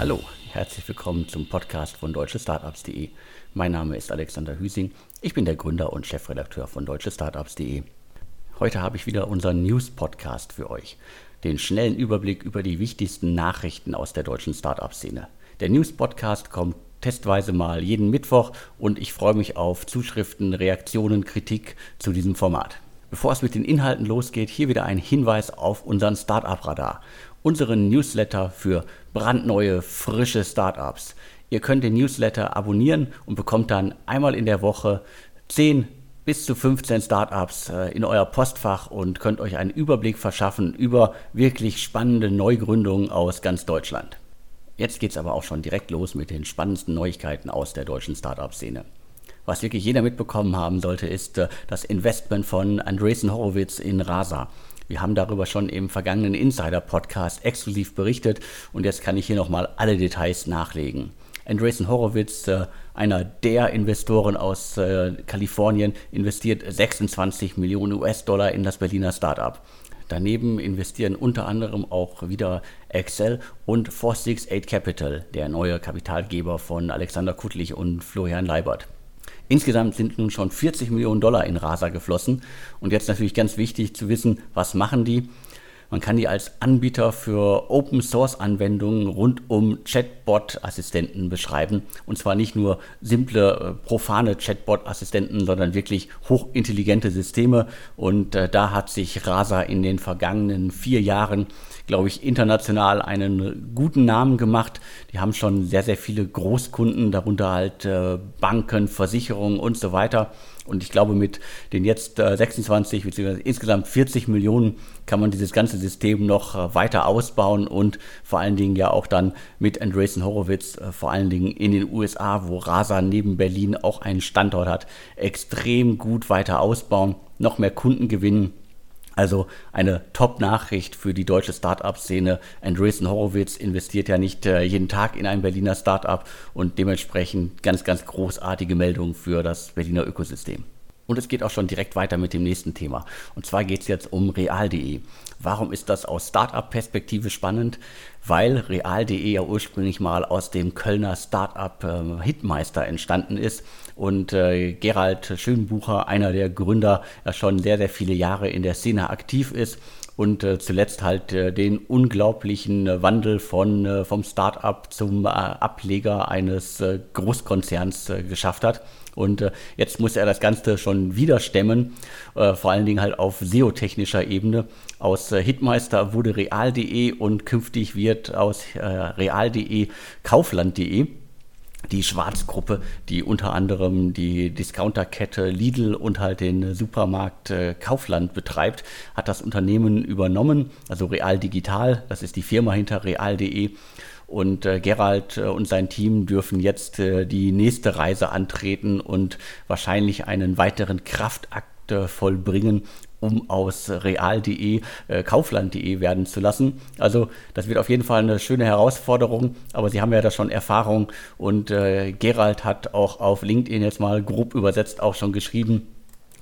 Hallo, herzlich willkommen zum Podcast von deutschestartups.de. Mein Name ist Alexander Hüsing. Ich bin der Gründer und Chefredakteur von deutschestartups.de. Heute habe ich wieder unseren News-Podcast für euch. Den schnellen Überblick über die wichtigsten Nachrichten aus der deutschen Startup-Szene. Der News-Podcast kommt testweise mal jeden Mittwoch und ich freue mich auf Zuschriften, Reaktionen, Kritik zu diesem Format. Bevor es mit den Inhalten losgeht, hier wieder ein Hinweis auf unseren Startup-Radar, unseren Newsletter für brandneue, frische Startups. Ihr könnt den Newsletter abonnieren und bekommt dann einmal in der Woche 10 bis zu 15 Startups äh, in euer Postfach und könnt euch einen Überblick verschaffen über wirklich spannende Neugründungen aus ganz Deutschland. Jetzt geht es aber auch schon direkt los mit den spannendsten Neuigkeiten aus der deutschen Startup-Szene. Was wirklich jeder mitbekommen haben sollte, ist äh, das Investment von Andreessen Horowitz in Rasa. Wir haben darüber schon im vergangenen Insider-Podcast exklusiv berichtet und jetzt kann ich hier nochmal alle Details nachlegen. Andreessen Horowitz, äh, einer der Investoren aus äh, Kalifornien, investiert 26 Millionen US-Dollar in das Berliner Startup. Daneben investieren unter anderem auch wieder Excel und 468 Capital, der neue Kapitalgeber von Alexander Kuttlich und Florian Leibert. Insgesamt sind nun schon 40 Millionen Dollar in Rasa geflossen. Und jetzt natürlich ganz wichtig zu wissen, was machen die? Man kann die als Anbieter für Open Source Anwendungen rund um Chatbot-Assistenten beschreiben. Und zwar nicht nur simple, äh, profane Chatbot-Assistenten, sondern wirklich hochintelligente Systeme. Und äh, da hat sich Rasa in den vergangenen vier Jahren glaube ich, international einen guten Namen gemacht. Die haben schon sehr, sehr viele Großkunden, darunter halt äh, Banken, Versicherungen und so weiter. Und ich glaube, mit den jetzt äh, 26 bzw. insgesamt 40 Millionen kann man dieses ganze System noch äh, weiter ausbauen und vor allen Dingen ja auch dann mit Andreessen Horowitz, äh, vor allen Dingen in den USA, wo Rasa neben Berlin auch einen Standort hat, extrem gut weiter ausbauen, noch mehr Kunden gewinnen also eine Top-Nachricht für die deutsche Start-up-Szene. Andreessen Horowitz investiert ja nicht äh, jeden Tag in ein Berliner Start-up und dementsprechend ganz, ganz großartige Meldung für das Berliner Ökosystem. Und es geht auch schon direkt weiter mit dem nächsten Thema. Und zwar geht es jetzt um real.de. Warum ist das aus Startup-Perspektive spannend? Weil real.de ja ursprünglich mal aus dem Kölner Startup äh, Hitmeister entstanden ist und äh, Gerald Schönbucher, einer der Gründer, ja schon sehr, sehr viele Jahre in der Szene aktiv ist und äh, zuletzt halt äh, den unglaublichen äh, Wandel von, äh, vom Start-up zum äh, Ableger eines äh, Großkonzerns geschafft hat. Und jetzt muss er das Ganze schon wieder stemmen, vor allen Dingen halt auf SEO-technischer Ebene. Aus Hitmeister wurde real.de und künftig wird aus äh, real.de kaufland.de die Schwarzgruppe, die unter anderem die Discounterkette Lidl und halt den Supermarkt äh, Kaufland betreibt, hat das Unternehmen übernommen, also Real Digital, das ist die Firma hinter real.de und äh, Gerald äh, und sein Team dürfen jetzt äh, die nächste Reise antreten und wahrscheinlich einen weiteren Kraftakt äh, vollbringen, um aus real.de äh, kaufland.de werden zu lassen. Also das wird auf jeden Fall eine schöne Herausforderung, aber Sie haben ja da schon Erfahrung und äh, Gerald hat auch auf LinkedIn jetzt mal grob übersetzt auch schon geschrieben,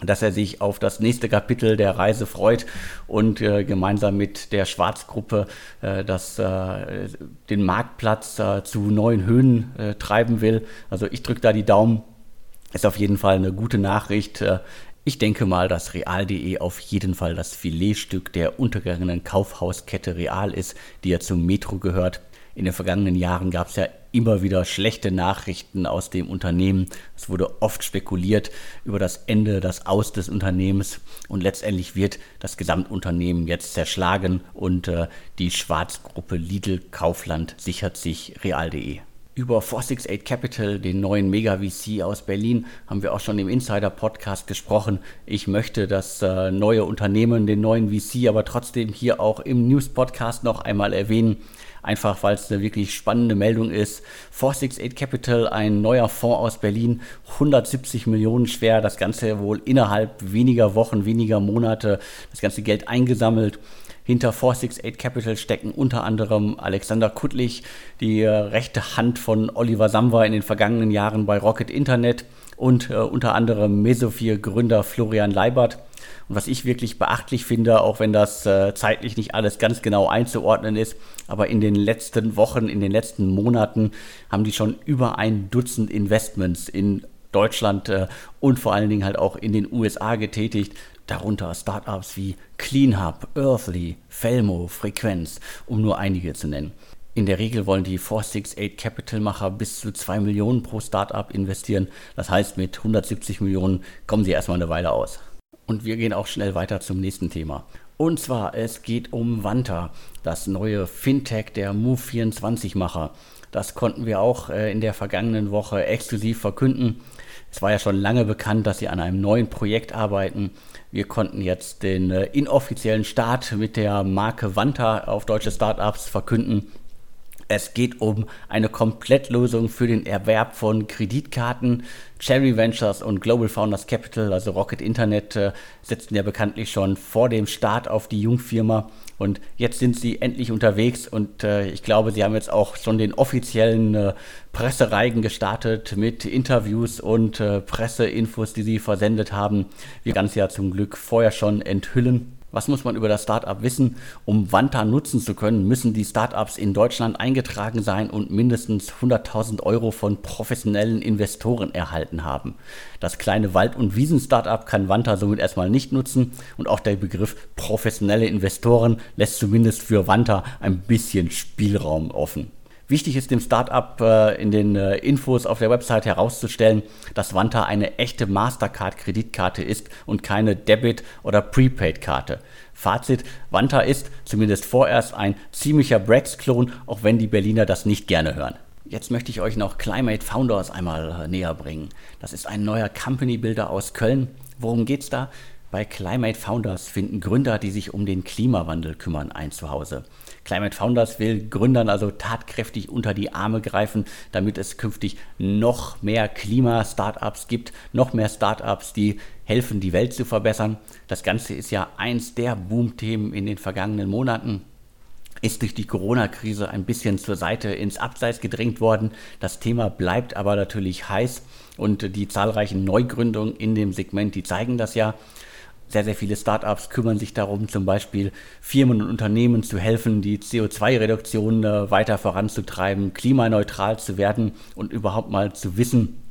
dass er sich auf das nächste Kapitel der Reise freut und äh, gemeinsam mit der Schwarzgruppe äh, das, äh, den Marktplatz äh, zu neuen Höhen äh, treiben will. Also ich drücke da die Daumen. Ist auf jeden Fall eine gute Nachricht. Ich denke mal, dass Real.de auf jeden Fall das Filetstück der untergegangenen Kaufhauskette Real ist, die ja zum Metro gehört. In den vergangenen Jahren gab es ja immer wieder schlechte Nachrichten aus dem Unternehmen. Es wurde oft spekuliert über das Ende, das Aus des Unternehmens und letztendlich wird das Gesamtunternehmen jetzt zerschlagen und äh, die Schwarzgruppe Lidl Kaufland sichert sich real.de. Über 468 Capital, den neuen Mega-VC aus Berlin, haben wir auch schon im Insider-Podcast gesprochen. Ich möchte das äh, neue Unternehmen, den neuen VC, aber trotzdem hier auch im News-Podcast noch einmal erwähnen einfach weil es eine wirklich spannende Meldung ist. 468 Capital, ein neuer Fonds aus Berlin, 170 Millionen schwer, das Ganze wohl innerhalb weniger Wochen, weniger Monate, das ganze Geld eingesammelt. Hinter 468 Capital stecken unter anderem Alexander Kuttlich, die äh, rechte Hand von Oliver Samwer in den vergangenen Jahren bei Rocket Internet und äh, unter anderem Mesophir-Gründer Florian Leibert. Und was ich wirklich beachtlich finde, auch wenn das äh, zeitlich nicht alles ganz genau einzuordnen ist, aber in den letzten Wochen, in den letzten Monaten haben die schon über ein Dutzend Investments in Deutschland äh, und vor allen Dingen halt auch in den USA getätigt. Darunter Startups wie CleanHub, Earthly, Felmo, Frequenz, um nur einige zu nennen. In der Regel wollen die 468 Capital-Macher bis zu 2 Millionen pro Startup investieren. Das heißt, mit 170 Millionen kommen sie erstmal eine Weile aus. Und wir gehen auch schnell weiter zum nächsten Thema. Und zwar, es geht um Wanta, das neue Fintech der Move24-Macher. Das konnten wir auch äh, in der vergangenen Woche exklusiv verkünden. Es war ja schon lange bekannt, dass sie an einem neuen Projekt arbeiten. Wir konnten jetzt den äh, inoffiziellen Start mit der Marke Wanta auf deutsche Startups verkünden. Es geht um eine Komplettlösung für den Erwerb von Kreditkarten. Cherry Ventures und Global Founders Capital, also Rocket Internet, äh, setzten ja bekanntlich schon vor dem Start auf die Jungfirma. Und jetzt sind sie endlich unterwegs und äh, ich glaube, sie haben jetzt auch schon den offiziellen äh, Pressereigen gestartet mit Interviews und äh, Presseinfos, die sie versendet haben. Wir ganz ja zum Glück vorher schon enthüllen. Was muss man über das Startup wissen? Um Wanta nutzen zu können, müssen die Startups in Deutschland eingetragen sein und mindestens 100.000 Euro von professionellen Investoren erhalten haben. Das kleine Wald- und Wiesen-Startup kann Wanta somit erstmal nicht nutzen und auch der Begriff professionelle Investoren lässt zumindest für Wanta ein bisschen Spielraum offen. Wichtig ist dem Startup äh, in den äh, Infos auf der Website herauszustellen, dass Wanta eine echte Mastercard-Kreditkarte ist und keine Debit- oder Prepaid-Karte. Fazit, Wanta ist zumindest vorerst ein ziemlicher Brex-Klon, auch wenn die Berliner das nicht gerne hören. Jetzt möchte ich euch noch Climate Founders einmal äh, näher bringen. Das ist ein neuer Company-Builder aus Köln. Worum geht's da? Bei Climate Founders finden Gründer, die sich um den Klimawandel kümmern, ein Zuhause. Climate Founders will Gründern also tatkräftig unter die Arme greifen, damit es künftig noch mehr Klima-Startups gibt, noch mehr Startups, die helfen, die Welt zu verbessern. Das Ganze ist ja eins der Boom-Themen in den vergangenen Monaten ist durch die Corona-Krise ein bisschen zur Seite ins Abseits gedrängt worden. Das Thema bleibt aber natürlich heiß und die zahlreichen Neugründungen in dem Segment, die zeigen das ja. Sehr, sehr viele Startups kümmern sich darum, zum Beispiel Firmen und Unternehmen zu helfen, die CO2-Reduktion äh, weiter voranzutreiben, klimaneutral zu werden und überhaupt mal zu wissen,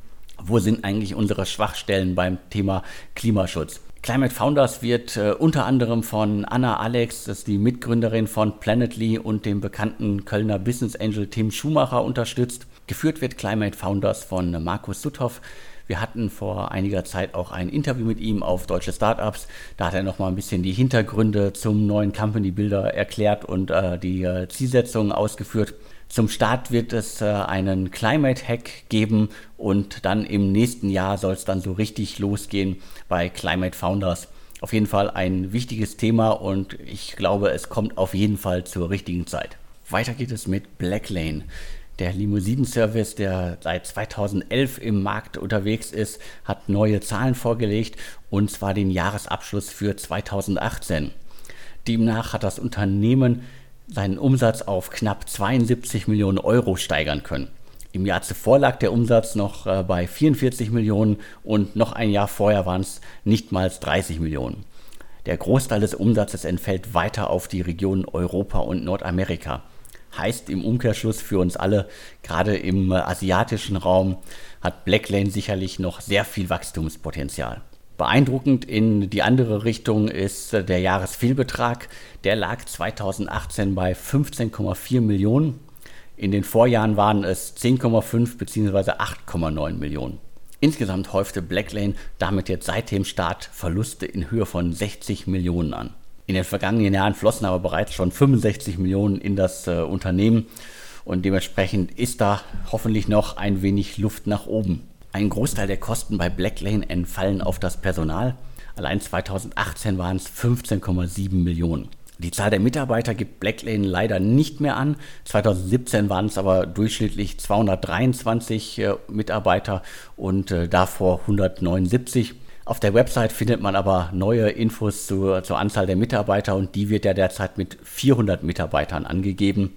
wo sind eigentlich unsere Schwachstellen beim Thema Klimaschutz. Climate Founders wird äh, unter anderem von Anna Alex, das ist die Mitgründerin von Planetly und dem bekannten Kölner Business Angel Tim Schumacher unterstützt. Geführt wird Climate Founders von Markus Suthoff. Wir hatten vor einiger Zeit auch ein Interview mit ihm auf Deutsche Startups. Da hat er noch mal ein bisschen die Hintergründe zum neuen Company Builder erklärt und äh, die äh, Zielsetzungen ausgeführt. Zum Start wird es äh, einen Climate Hack geben und dann im nächsten Jahr soll es dann so richtig losgehen bei Climate Founders. Auf jeden Fall ein wichtiges Thema und ich glaube, es kommt auf jeden Fall zur richtigen Zeit. Weiter geht es mit Blacklane. Der Limousinenservice, der seit 2011 im Markt unterwegs ist, hat neue Zahlen vorgelegt und zwar den Jahresabschluss für 2018. Demnach hat das Unternehmen seinen Umsatz auf knapp 72 Millionen Euro steigern können. Im Jahr zuvor lag der Umsatz noch äh, bei 44 Millionen und noch ein Jahr vorher waren es nicht mal 30 Millionen. Der Großteil des Umsatzes entfällt weiter auf die Regionen Europa und Nordamerika heißt im Umkehrschluss für uns alle, gerade im äh, asiatischen Raum, hat Blacklane sicherlich noch sehr viel Wachstumspotenzial. Beeindruckend in die andere Richtung ist äh, der Jahresfehlbetrag. Der lag 2018 bei 15,4 Millionen. In den Vorjahren waren es 10,5 bzw. 8,9 Millionen. Insgesamt häufte Blacklane damit jetzt seit dem Start Verluste in Höhe von 60 Millionen an. In den vergangenen Jahren flossen aber bereits schon 65 Millionen in das äh, Unternehmen und dementsprechend ist da hoffentlich noch ein wenig Luft nach oben. Ein Großteil der Kosten bei Blacklane entfallen auf das Personal. Allein 2018 waren es 15,7 Millionen. Die Zahl der Mitarbeiter gibt Blacklane leider nicht mehr an. 2017 waren es aber durchschnittlich 223 äh, Mitarbeiter und äh, davor 179. Auf der Website findet man aber neue Infos zur, zur Anzahl der Mitarbeiter und die wird ja derzeit mit 400 Mitarbeitern angegeben.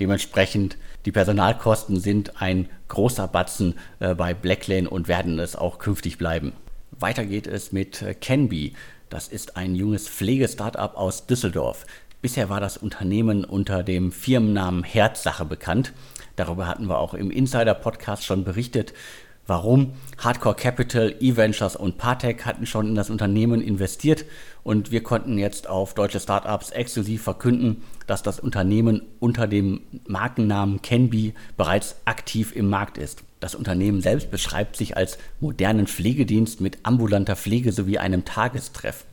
Dementsprechend die Personalkosten sind ein großer Batzen äh, bei Blacklane und werden es auch künftig bleiben. Weiter geht es mit äh, Canby. Das ist ein junges Pflegestartup aus Düsseldorf. Bisher war das Unternehmen unter dem Firmennamen Herzsache bekannt. Darüber hatten wir auch im Insider-Podcast schon berichtet. Warum? Hardcore Capital, E-Ventures und Partech hatten schon in das Unternehmen investiert und wir konnten jetzt auf deutsche Startups exklusiv verkünden, dass das Unternehmen unter dem Markennamen Canby bereits aktiv im Markt ist. Das Unternehmen selbst beschreibt sich als modernen Pflegedienst mit ambulanter Pflege sowie einem Tagestreff.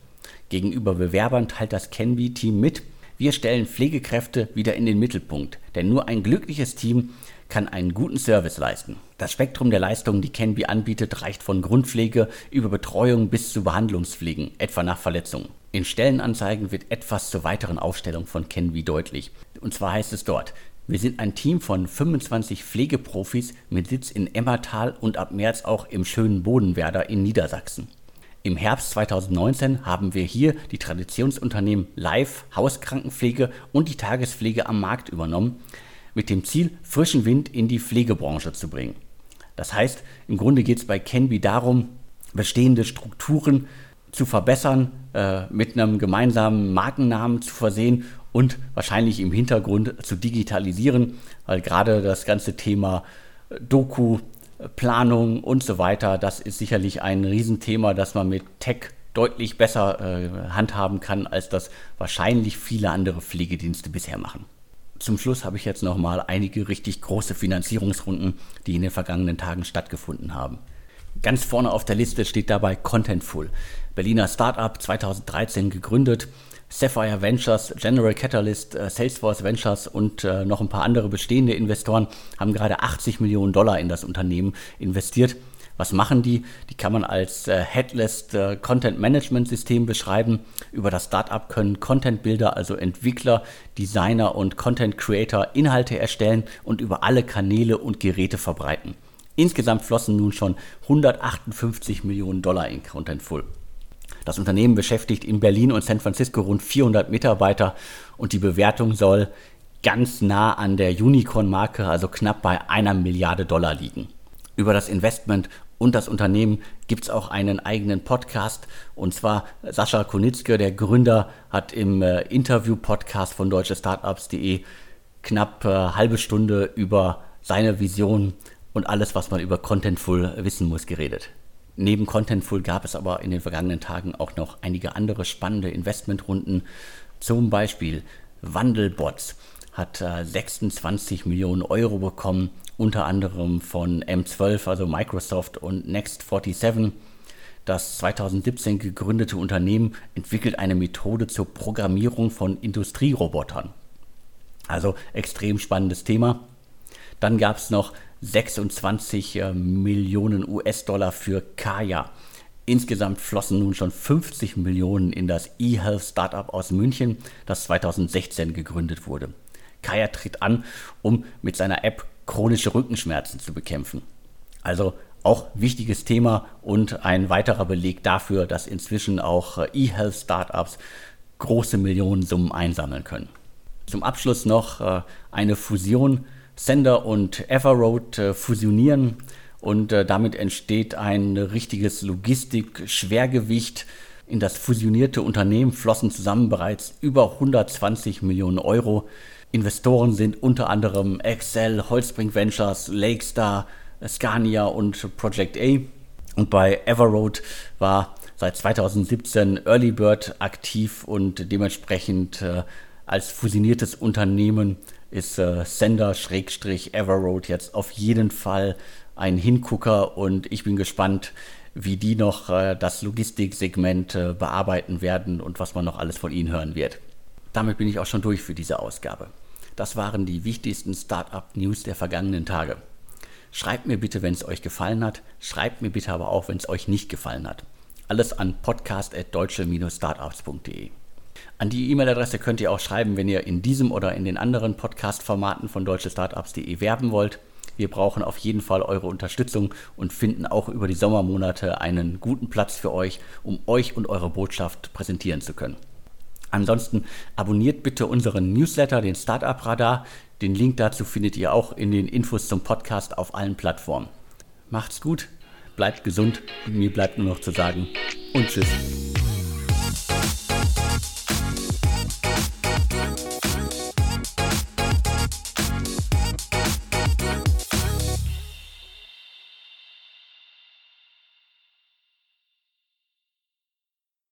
Gegenüber Bewerbern teilt das Canby-Team mit, wir stellen Pflegekräfte wieder in den Mittelpunkt, denn nur ein glückliches Team kann einen guten Service leisten. Das Spektrum der Leistungen, die Canby anbietet, reicht von Grundpflege über Betreuung bis zu Behandlungspflegen, etwa nach Verletzungen. In Stellenanzeigen wird etwas zur weiteren Aufstellung von Canby deutlich. Und zwar heißt es dort, wir sind ein Team von 25 Pflegeprofis mit Sitz in Emmertal und ab März auch im schönen Bodenwerder in Niedersachsen. Im Herbst 2019 haben wir hier die Traditionsunternehmen Live, Hauskrankenpflege und die Tagespflege am Markt übernommen, mit dem Ziel, frischen Wind in die Pflegebranche zu bringen. Das heißt, im Grunde geht es bei Canby darum, bestehende Strukturen zu verbessern, äh, mit einem gemeinsamen Markennamen zu versehen und wahrscheinlich im Hintergrund zu digitalisieren, weil gerade das ganze Thema Doku, Planung und so weiter, das ist sicherlich ein Riesenthema, das man mit Tech deutlich besser äh, handhaben kann, als das wahrscheinlich viele andere Pflegedienste bisher machen. Zum Schluss habe ich jetzt noch mal einige richtig große Finanzierungsrunden, die in den vergangenen Tagen stattgefunden haben. Ganz vorne auf der Liste steht dabei Contentful, Berliner Startup 2013 gegründet Sapphire Ventures, General Catalyst, äh, Salesforce Ventures und äh, noch ein paar andere bestehende Investoren haben gerade 80 Millionen Dollar in das Unternehmen investiert. Was machen die? Die kann man als äh, Headless äh, Content Management System beschreiben. Über das Startup können Content Builder, also Entwickler, Designer und Content Creator Inhalte erstellen und über alle Kanäle und Geräte verbreiten. Insgesamt flossen nun schon 158 Millionen Dollar in Contentful. Das Unternehmen beschäftigt in Berlin und San Francisco rund 400 Mitarbeiter und die Bewertung soll ganz nah an der Unicorn-Marke, also knapp bei einer Milliarde Dollar liegen. Über das Investment und das Unternehmen gibt es auch einen eigenen Podcast. Und zwar Sascha Konitzke, der Gründer, hat im äh, Interview-Podcast von deutschestartups.de knapp äh, halbe Stunde über seine Vision und alles, was man über Contentful wissen muss, geredet. Neben Contentful gab es aber in den vergangenen Tagen auch noch einige andere spannende Investmentrunden. Zum Beispiel Wandelbots hat äh, 26 Millionen Euro bekommen, unter anderem von M12, also Microsoft und Next47. Das 2017 gegründete Unternehmen entwickelt eine Methode zur Programmierung von Industrierobotern. Also extrem spannendes Thema. Dann gab es noch 26 äh, Millionen US-Dollar für Kaya. Insgesamt flossen nun schon 50 Millionen in das eHealth Startup aus München, das 2016 gegründet wurde. Kaya tritt an, um mit seiner App chronische Rückenschmerzen zu bekämpfen. Also auch wichtiges Thema und ein weiterer Beleg dafür, dass inzwischen auch äh, eHealth Startups große Millionensummen einsammeln können. Zum Abschluss noch äh, eine Fusion Sender und Everroad äh, fusionieren und äh, damit entsteht ein richtiges Logistik-Schwergewicht. In das fusionierte Unternehmen flossen zusammen bereits über 120 Millionen Euro. Investoren sind unter anderem Excel, Holzbrink Ventures, Lakestar, Scania und Project A. Und bei Everroad war seit 2017 Early Bird aktiv und dementsprechend äh, als fusioniertes Unternehmen ist äh, Sender-Everroad jetzt auf jeden Fall ein Hingucker und ich bin gespannt, wie die noch äh, das Logistiksegment äh, bearbeiten werden und was man noch alles von ihnen hören wird. Damit bin ich auch schon durch für diese Ausgabe. Das waren die wichtigsten Startup-News der vergangenen Tage. Schreibt mir bitte, wenn es euch gefallen hat. Schreibt mir bitte aber auch, wenn es euch nicht gefallen hat. Alles an podcast.deutsche-startups.de. An die E-Mail-Adresse könnt ihr auch schreiben, wenn ihr in diesem oder in den anderen Podcast-Formaten von deutschestartups.de werben wollt. Wir brauchen auf jeden Fall eure Unterstützung und finden auch über die Sommermonate einen guten Platz für euch, um euch und eure Botschaft präsentieren zu können. Ansonsten abonniert bitte unseren Newsletter, den Startup Radar. Den Link dazu findet ihr auch in den Infos zum Podcast auf allen Plattformen. Macht's gut, bleibt gesund und mir bleibt nur noch zu sagen und tschüss.